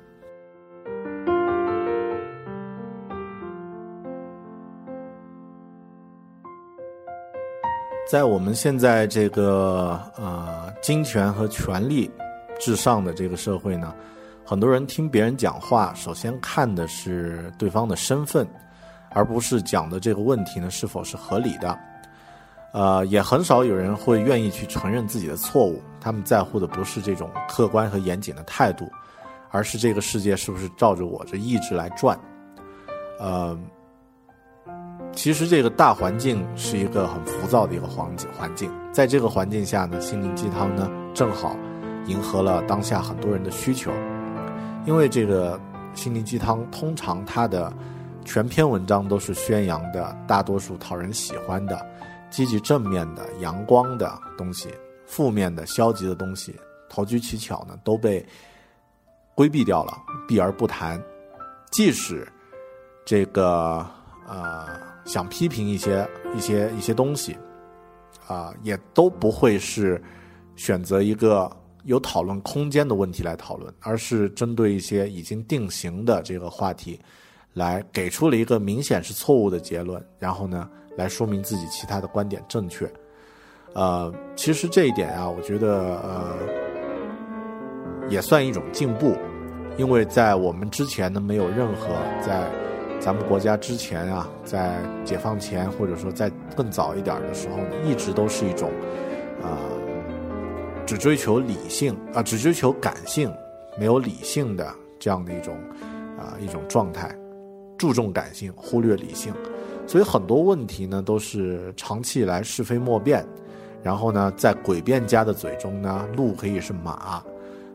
在我们现在这个呃金钱和权力至上的这个社会呢，很多人听别人讲话，首先看的是对方的身份，而不是讲的这个问题呢是否是合理的。呃，也很少有人会愿意去承认自己的错误，他们在乎的不是这种客观和严谨的态度，而是这个世界是不是照着我这意志来转。呃。其实这个大环境是一个很浮躁的一个环境，环境在这个环境下呢，心灵鸡汤呢正好迎合了当下很多人的需求。因为这个心灵鸡汤通常它的全篇文章都是宣扬的，大多数讨人喜欢的、积极正面的、阳光的东西，负面的、消极的东西，投机取巧呢都被规避掉了，避而不谈。即使这个呃。想批评一些一些一些东西，啊，也都不会是选择一个有讨论空间的问题来讨论，而是针对一些已经定型的这个话题，来给出了一个明显是错误的结论，然后呢，来说明自己其他的观点正确。呃，其实这一点啊，我觉得呃，也算一种进步，因为在我们之前呢，没有任何在。咱们国家之前啊，在解放前或者说在更早一点的时候呢，一直都是一种，啊，只追求理性啊，只追求感性，没有理性的这样的一种啊一种状态，注重感性，忽略理性。所以很多问题呢都是长期以来是非莫辨，然后呢，在诡辩家的嘴中呢，路可以是马，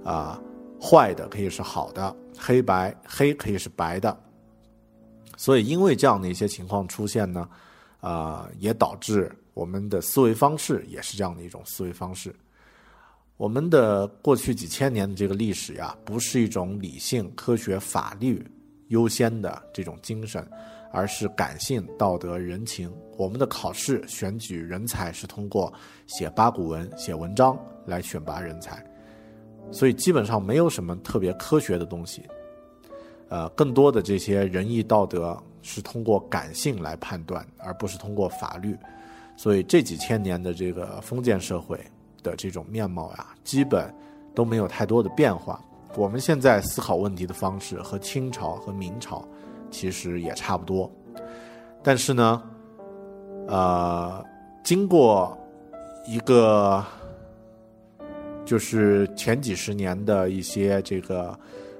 啊，坏的可以是好的，黑白黑可以是白的，所以因为这样的一些情况出现呢，啊，也导致我们的思维方式也是这样的一种思维方式。我们的过去几千年的这个历史呀，不是一种理性、科学、法律优先的这种精神，而是感性、道德、人情。我们的考试选举人才是通过写八股文、写文章来选拔人才，所以基本上没有什么特别科学的东西。呃，更多的这些仁义道德是通过感性来判断，而不是通过法律。所以这几千年的这个封建社会。的这种面貌呀，基本都没有太多的变化。我们现在思考问题的方式和清朝和明朝其实也差不多，但是呢，呃，经过一个就是前几十年的一些这个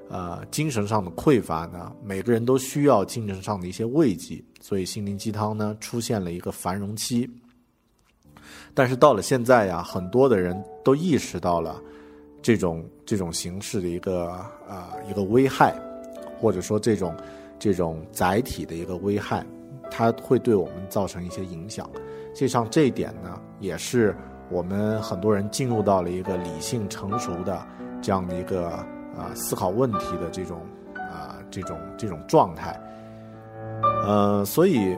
呃精神上的匮乏呢，每个人都需要精神上的一些慰藉，所以心灵鸡汤呢出现了一个繁荣期。但是到了现在呀，很多的人都意识到了这种这种形式的一个啊一个危害，或者说这种这种载体的一个危害，它会对我们造成一些影响。实际上这一点呢，也是我们很多人进入到了一个理性成熟的这样的一个啊思考问题的这种啊这种这种状态。呃，所以。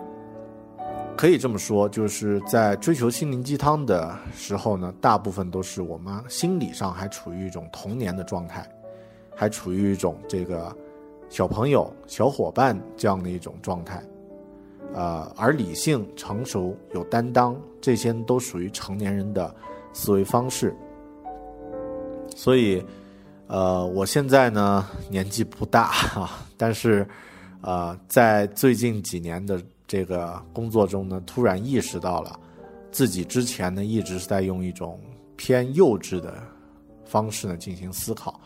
可以这么说，就是在追求心灵鸡汤的时候呢，大部分都是我们心理上还处于一种童年的状态，还处于一种这个小朋友、小伙伴这样的一种状态，呃，而理性、成熟、有担当，这些都属于成年人的思维方式。所以，呃，我现在呢年纪不大啊，但是，呃，在最近几年的。这个工作中呢，突然意识到了，自己之前呢一直是在用一种偏幼稚的方式呢进行思考，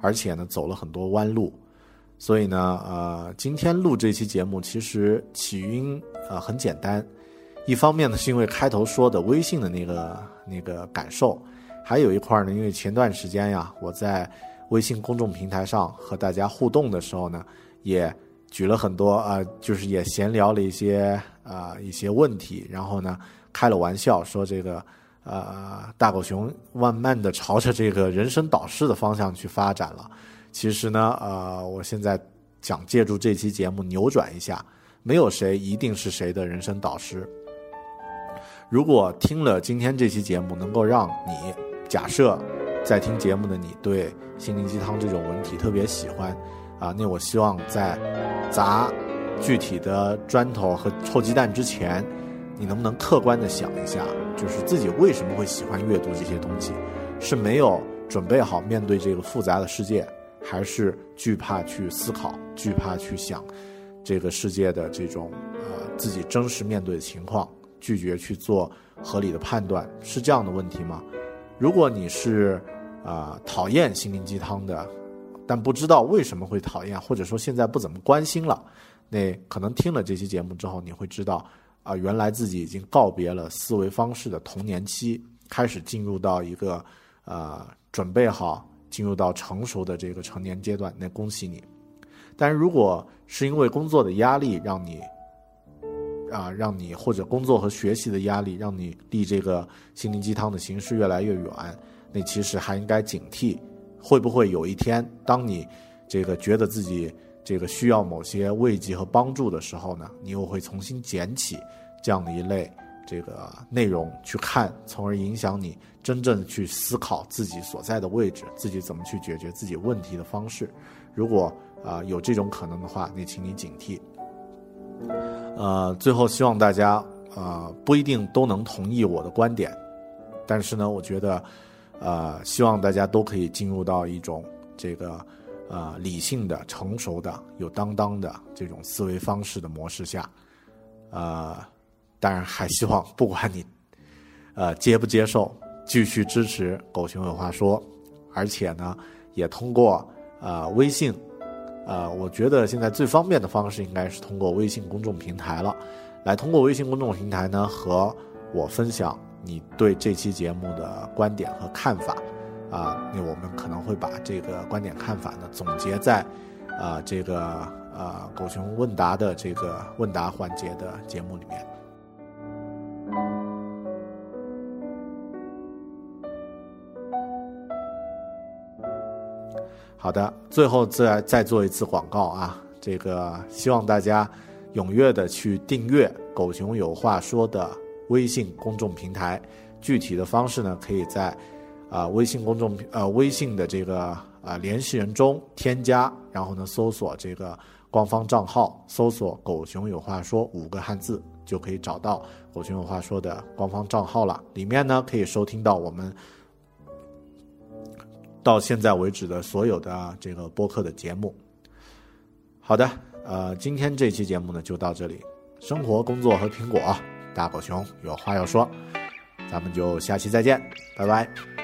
而且呢走了很多弯路，所以呢，呃，今天录这期节目其实起因啊很简单，一方面呢是因为开头说的微信的那个那个感受，还有一块呢，因为前段时间呀我在微信公众平台上和大家互动的时候呢，也。举了很多啊，就是也闲聊了一些啊一些问题，然后呢开了玩笑说这个呃大狗熊慢慢的朝着这个人生导师的方向去发展了。其实呢，呃，我现在想借助这期节目扭转一下，没有谁一定是谁的人生导师。如果听了今天这期节目，能够让你假设在听节目的你对心灵鸡汤这种文体特别喜欢。啊，那我希望在砸具体的砖头和臭鸡蛋之前，你能不能客观的想一下，就是自己为什么会喜欢阅读这些东西？是没有准备好面对这个复杂的世界，还是惧怕去思考、惧怕去想这个世界的这种呃自己真实面对的情况，拒绝去做合理的判断？是这样的问题吗？如果你是啊讨厌心灵鸡汤的。但不知道为什么会讨厌，或者说现在不怎么关心了，那可能听了这期节目之后，你会知道，啊，原来自己已经告别了思维方式的童年期，开始进入到一个，呃，准备好进入到成熟的这个成年阶段，那恭喜你。但是如果是因为工作的压力让你，啊，让你或者工作和学习的压力让你离这个心灵鸡汤的形式越来越远，那其实还应该警惕。会不会有一天，当你这个觉得自己这个需要某些慰藉和帮助的时候呢，你又会重新捡起这样的一类这个内容去看，从而影响你真正去思考自己所在的位置，自己怎么去解决自己问题的方式。如果啊有这种可能的话，那请你警惕。呃，最后希望大家啊不一定都能同意我的观点，但是呢，我觉得。呃，希望大家都可以进入到一种这个呃理性的、成熟的、有担当的这种思维方式的模式下，呃，当然还希望不管你呃接不接受，继续支持狗熊有话说，而且呢，也通过呃微信，呃，我觉得现在最方便的方式应该是通过微信公众平台了，来通过微信公众平台呢和我分享你对这期节目的观点和看法。啊，那我们可能会把这个观点看法呢总结在，啊这个啊狗熊问答的这个问答环节的节目里面。好的，最后再再做一次广告啊，这个希望大家踊跃的去订阅“狗熊有话说”的微信公众平台，具体的方式呢，可以在。啊，微信公众呃，微信的这个啊联系人中添加，然后呢搜索这个官方账号，搜索“狗熊有话说”五个汉字，就可以找到“狗熊有话说”的官方账号了。里面呢可以收听到我们到现在为止的所有的这个播客的节目。好的，呃，今天这期节目呢就到这里。生活、工作和苹果，大狗熊有话要说，咱们就下期再见，拜拜。